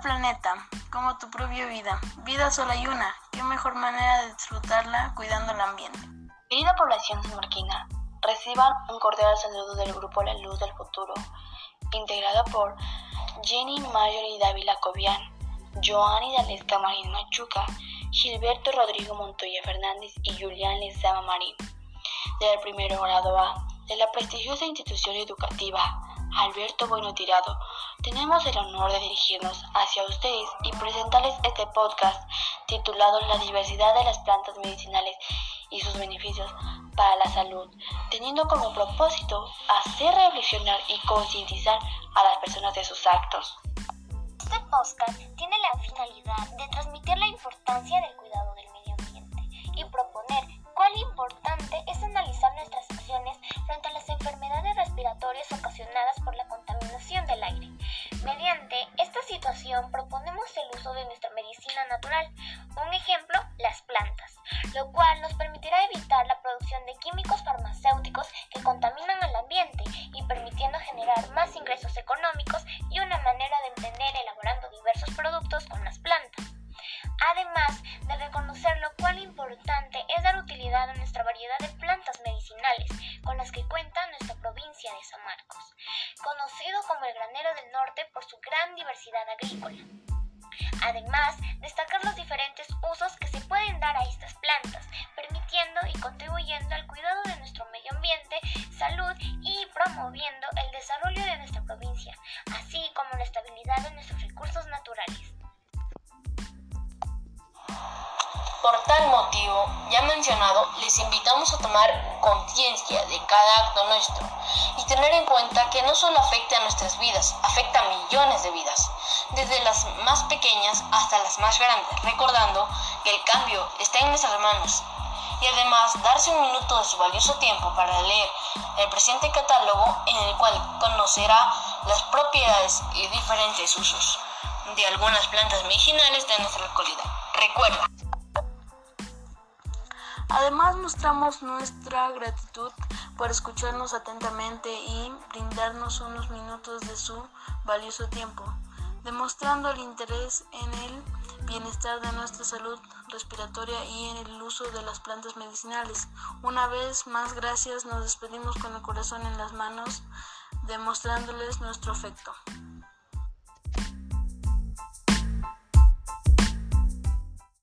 planeta, como tu propia vida. Vida solo hay una. ¿Qué mejor manera de disfrutarla cuidando el ambiente? Querida población sanmarquina, reciban un cordial saludo del grupo La Luz del Futuro, integrado por Jenny Mayor y Dávila Cobian, Joanny Dalesca Marín Machuca, Gilberto Rodrigo Montoya Fernández y Julián Lezama Marín, del primero grado A de la prestigiosa institución educativa Alberto Bueno Tirado, tenemos el honor de dirigirnos hacia ustedes y presentarles este podcast titulado La diversidad de las plantas medicinales y sus beneficios para la salud, teniendo como propósito hacer reflexionar y concientizar a las personas de sus actos. Este podcast tiene la finalidad un ejemplo, las plantas, lo cual nos permitirá evitar la producción de químicos farmacéuticos que contaminan al ambiente y permitiendo generar más ingresos económicos y una manera de entender elaborando diversos productos con las plantas. Además de reconocer lo cual importante es dar utilidad a nuestra variedad de plantas medicinales con las que cuenta nuestra provincia de San Marcos, conocido como el granero del norte por su gran diversidad agrícola. Además, destacar los diferentes usos que se pueden dar a estas plantas, permitiendo y contribuyendo al cuidado de nuestro medio ambiente, salud y promoviendo el desarrollo de nuestra provincia, así como la estabilidad de nuestros recursos naturales. Por tal motivo, ya mencionado, les invitamos a tomar conciencia de cada acto nuestro y tener en cuenta que no solo afecta a nuestras vidas, afecta a millones de vidas, desde las más pequeñas hasta las más grandes, recordando que el cambio está en nuestras manos y además darse un minuto de su valioso tiempo para leer el presente catálogo en el cual conocerá las propiedades y diferentes usos de algunas plantas medicinales de nuestra localidad. Recuerda. Además mostramos nuestra gratitud por escucharnos atentamente y brindarnos unos minutos de su valioso tiempo, demostrando el interés en el bienestar de nuestra salud respiratoria y en el uso de las plantas medicinales. Una vez más, gracias, nos despedimos con el corazón en las manos, demostrándoles nuestro afecto.